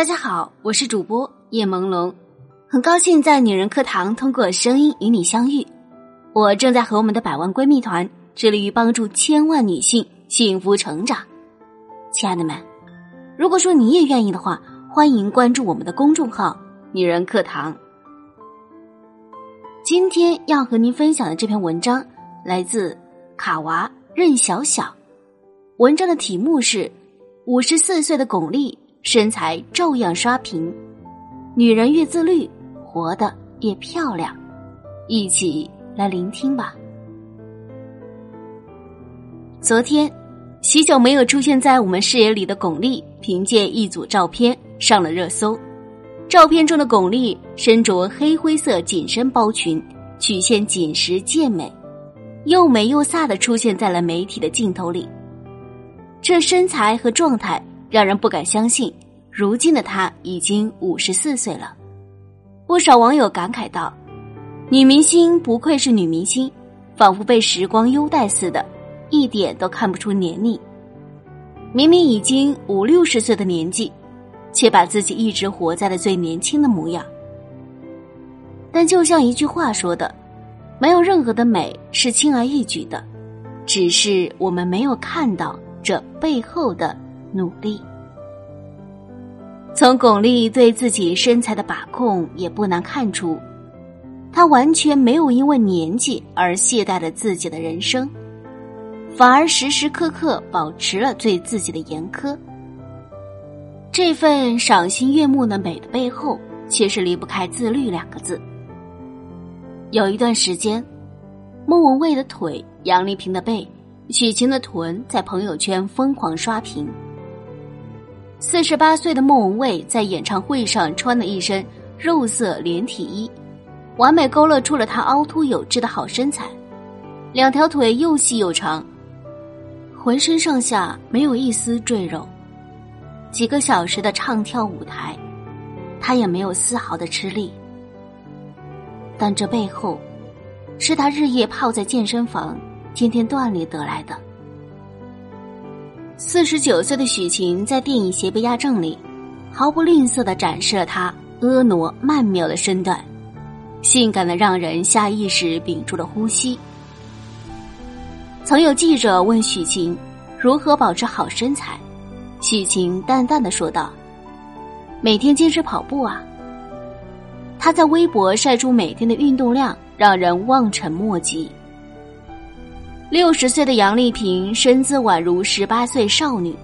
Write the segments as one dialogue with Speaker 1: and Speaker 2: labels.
Speaker 1: 大家好，我是主播叶朦胧，很高兴在女人课堂通过声音与你相遇。我正在和我们的百万闺蜜团致力于帮助千万女性幸福成长。亲爱的们，如果说你也愿意的话，欢迎关注我们的公众号“女人课堂”。今天要和您分享的这篇文章来自卡娃任小小，文章的题目是：五十四岁的巩俐。身材照样刷屏，女人越自律，活得越漂亮。一起来聆听吧。昨天，许久没有出现在我们视野里的巩俐，凭借一组照片上了热搜。照片中的巩俐身着黑灰色紧身包裙，曲线紧实健美，又美又飒的出现在了媒体的镜头里。这身材和状态。让人不敢相信，如今的她已经五十四岁了。不少网友感慨道：“女明星不愧是女明星，仿佛被时光优待似的，一点都看不出年龄。明明已经五六十岁的年纪，却把自己一直活在了最年轻的模样。”但就像一句话说的：“没有任何的美是轻而易举的，只是我们没有看到这背后的。”努力。从巩俐对自己身材的把控，也不难看出，她完全没有因为年纪而懈怠了自己的人生，反而时时刻刻保持了对自己的严苛。这份赏心悦目的美的背后，却是离不开自律两个字。有一段时间，莫文蔚的腿、杨丽萍的背、许晴的臀在朋友圈疯狂刷屏。四十八岁的莫文蔚在演唱会上穿了一身肉色连体衣，完美勾勒出了她凹凸有致的好身材，两条腿又细又长，浑身上下没有一丝赘肉。几个小时的唱跳舞台，她也没有丝毫的吃力。但这背后，是她日夜泡在健身房，天天锻炼得来的。四十九岁的许晴在电影《邪不压正》里，毫不吝啬的展示了她婀娜曼妙的身段，性感的让人下意识屏住了呼吸。曾有记者问许晴如何保持好身材，许晴淡淡的说道：“每天坚持跑步啊。”她在微博晒出每天的运动量，让人望尘莫及。六十岁的杨丽萍身姿宛如十八岁少女，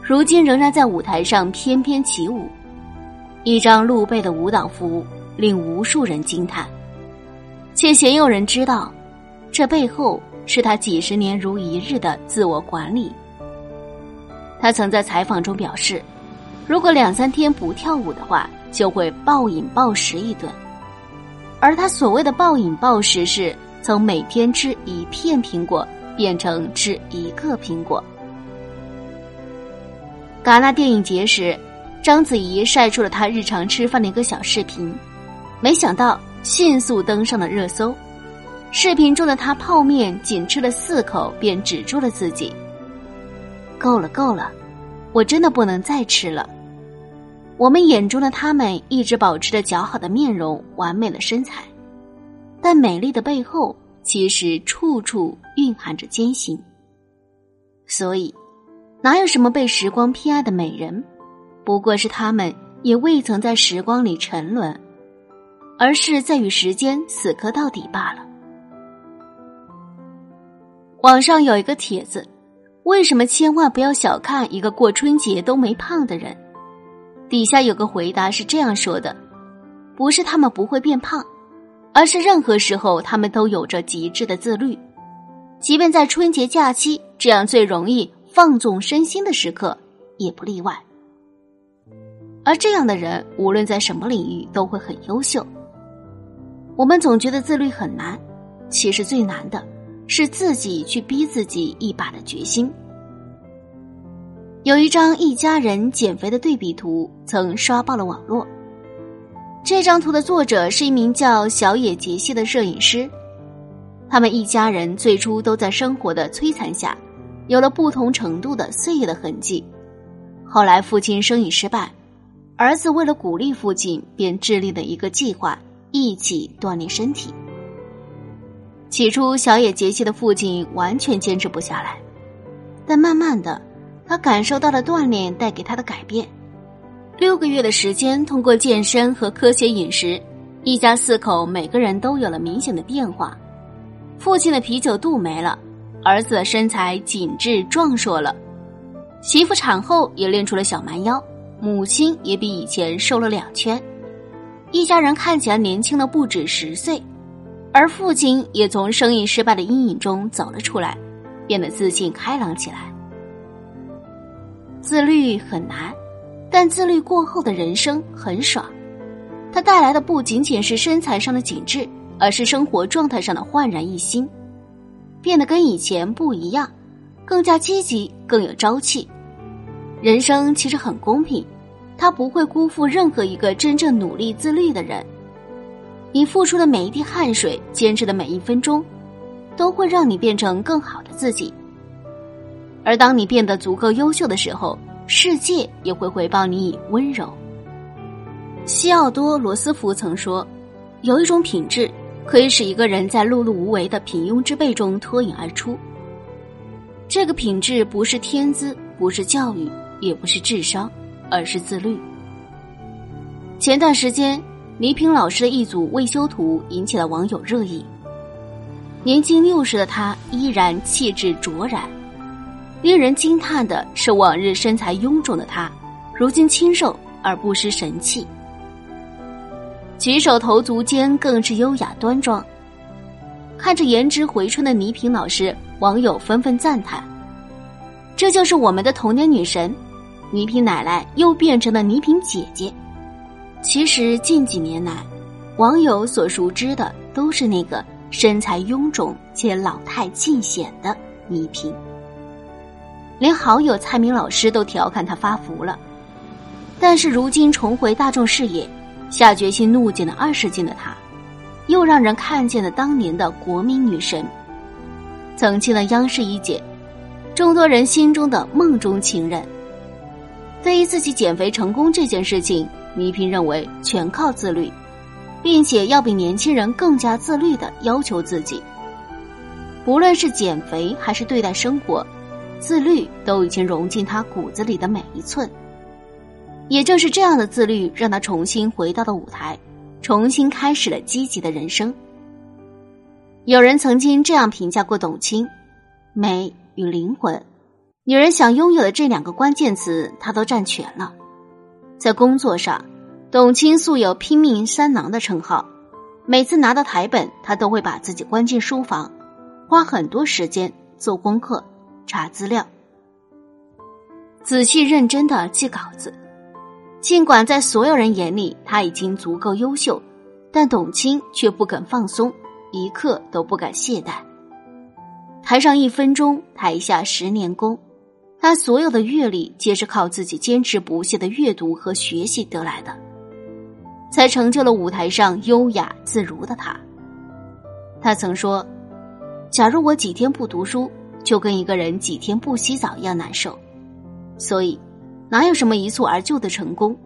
Speaker 1: 如今仍然在舞台上翩翩起舞，一张露背的舞蹈服令无数人惊叹，却鲜有人知道，这背后是她几十年如一日的自我管理。她曾在采访中表示，如果两三天不跳舞的话，就会暴饮暴食一顿，而她所谓的暴饮暴食是。从每天吃一片苹果变成吃一个苹果。戛纳电影节时，章子怡晒出了她日常吃饭的一个小视频，没想到迅速登上了热搜。视频中的她泡面仅吃了四口便止住了自己。够了够了，我真的不能再吃了。我们眼中的他们一直保持着姣好的面容、完美的身材。但美丽的背后，其实处处蕴含着艰辛。所以，哪有什么被时光偏爱的美人？不过是他们也未曾在时光里沉沦，而是在与时间死磕到底罢了。网上有一个帖子：为什么千万不要小看一个过春节都没胖的人？底下有个回答是这样说的：不是他们不会变胖。而是任何时候，他们都有着极致的自律，即便在春节假期这样最容易放纵身心的时刻，也不例外。而这样的人，无论在什么领域都会很优秀。我们总觉得自律很难，其实最难的是自己去逼自己一把的决心。有一张一家人减肥的对比图，曾刷爆了网络。这张图的作者是一名叫小野杰西的摄影师，他们一家人最初都在生活的摧残下，有了不同程度的岁月的痕迹。后来父亲生意失败，儿子为了鼓励父亲，便制定了一个计划，一起锻炼身体。起初，小野杰西的父亲完全坚持不下来，但慢慢的，他感受到了锻炼带给他的改变。六个月的时间，通过健身和科学饮食，一家四口每个人都有了明显的变化。父亲的啤酒肚没了，儿子的身材紧致壮硕了，媳妇产后也练出了小蛮腰。母亲也比以前瘦了两圈，一家人看起来年轻了不止十岁，而父亲也从生意失败的阴影中走了出来，变得自信开朗起来。自律很难，但自律过后的人生很爽，它带来的不仅仅是身材上的紧致，而是生活状态上的焕然一新，变得跟以前不一样，更加积极，更有朝气。人生其实很公平，他不会辜负任何一个真正努力自律的人。你付出的每一滴汗水，坚持的每一分钟，都会让你变成更好的自己。而当你变得足够优秀的时候，世界也会回报你以温柔。西奥多·罗斯福曾说：“有一种品质，可以使一个人在碌碌无为的平庸之辈中脱颖而出。这个品质不是天资，不是教育。”也不是智商，而是自律。前段时间，倪萍老师的一组未修图引起了网友热议。年近六十的她依然气质卓然，令人惊叹的是，往日身材臃肿的她，如今清瘦而不失神气。举手投足间更是优雅端庄。看着颜值回春的倪萍老师，网友纷纷赞叹：“这就是我们的童年女神。”倪萍奶奶又变成了倪萍姐姐。其实近几年来，网友所熟知的都是那个身材臃肿且老态尽显的倪萍。连好友蔡明老师都调侃他发福了。但是如今重回大众视野，下决心怒减了二十斤的他，又让人看见了当年的国民女神，曾经的央视一姐，众多人心中的梦中情人。对于自己减肥成功这件事情，倪萍认为全靠自律，并且要比年轻人更加自律的要求自己。不论是减肥还是对待生活，自律都已经融进他骨子里的每一寸。也正是这样的自律，让他重新回到了舞台，重新开始了积极的人生。有人曾经这样评价过董卿：美与灵魂。女人想拥有的这两个关键词，她都占全了。在工作上，董卿素有“拼命三郎”的称号。每次拿到台本，她都会把自己关进书房，花很多时间做功课、查资料，仔细认真的记稿子。尽管在所有人眼里，他已经足够优秀，但董卿却不肯放松，一刻都不敢懈怠。台上一分钟，台下十年功。他所有的阅历，皆是靠自己坚持不懈的阅读和学习得来的，才成就了舞台上优雅自如的他。他曾说：“假如我几天不读书，就跟一个人几天不洗澡一样难受。”所以，哪有什么一蹴而就的成功？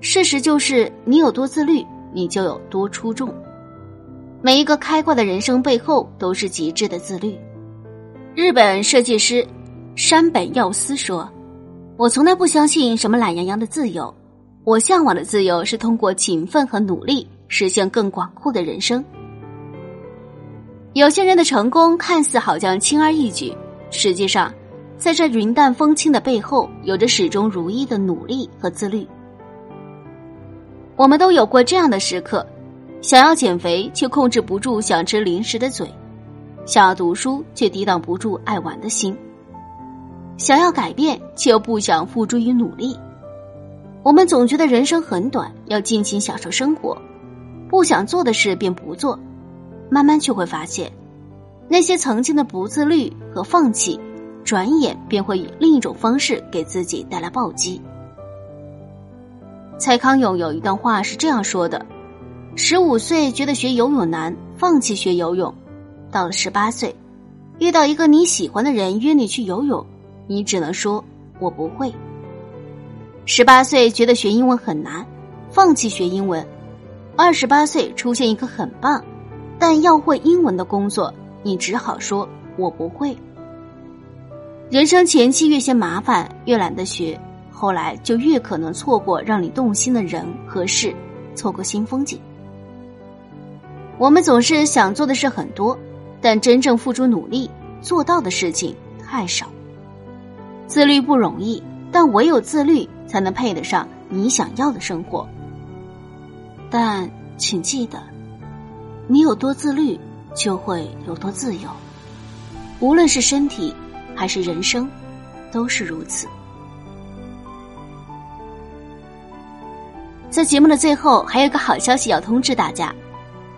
Speaker 1: 事实就是，你有多自律，你就有多出众。每一个开挂的人生背后，都是极致的自律。日本设计师。山本耀司说：“我从来不相信什么懒洋洋的自由，我向往的自由是通过勤奋和努力实现更广阔的人生。有些人的成功看似好像轻而易举，实际上，在这云淡风轻的背后，有着始终如一的努力和自律。我们都有过这样的时刻：想要减肥，却控制不住想吃零食的嘴；想要读书，却抵挡不住爱玩的心。”想要改变，却又不想付诸于努力。我们总觉得人生很短，要尽情享受生活，不想做的事便不做。慢慢却会发现，那些曾经的不自律和放弃，转眼便会以另一种方式给自己带来暴击。蔡康永有一段话是这样说的：十五岁觉得学游泳难，放弃学游泳；到了十八岁，遇到一个你喜欢的人约你去游泳。你只能说，我不会。十八岁觉得学英文很难，放弃学英文；二十八岁出现一个很棒，但要会英文的工作，你只好说我不会。人生前期越嫌麻烦，越懒得学，后来就越可能错过让你动心的人和事，错过新风景。我们总是想做的事很多，但真正付出努力做到的事情太少。自律不容易，但唯有自律才能配得上你想要的生活。但请记得，你有多自律，就会有多自由。无论是身体还是人生，都是如此。在节目的最后，还有个好消息要通知大家。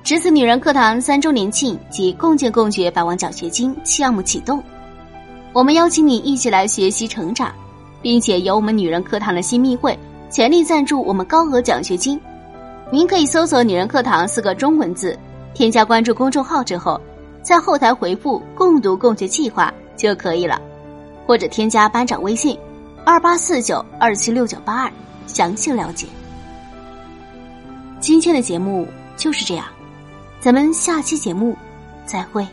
Speaker 1: 值此女人课堂三周年庆及共建共学百万奖学金项目启动，我们邀请你一起来学习成长，并且由我们女人课堂的新密会全力赞助我们高额奖学金。您可以搜索“女人课堂”四个中文字，添加关注公众号之后，在后台回复“共读共学计划”就可以了，或者添加班长微信：二八四九二七六九八二，详细了解。今天的节目就是这样。咱们下期节目再会。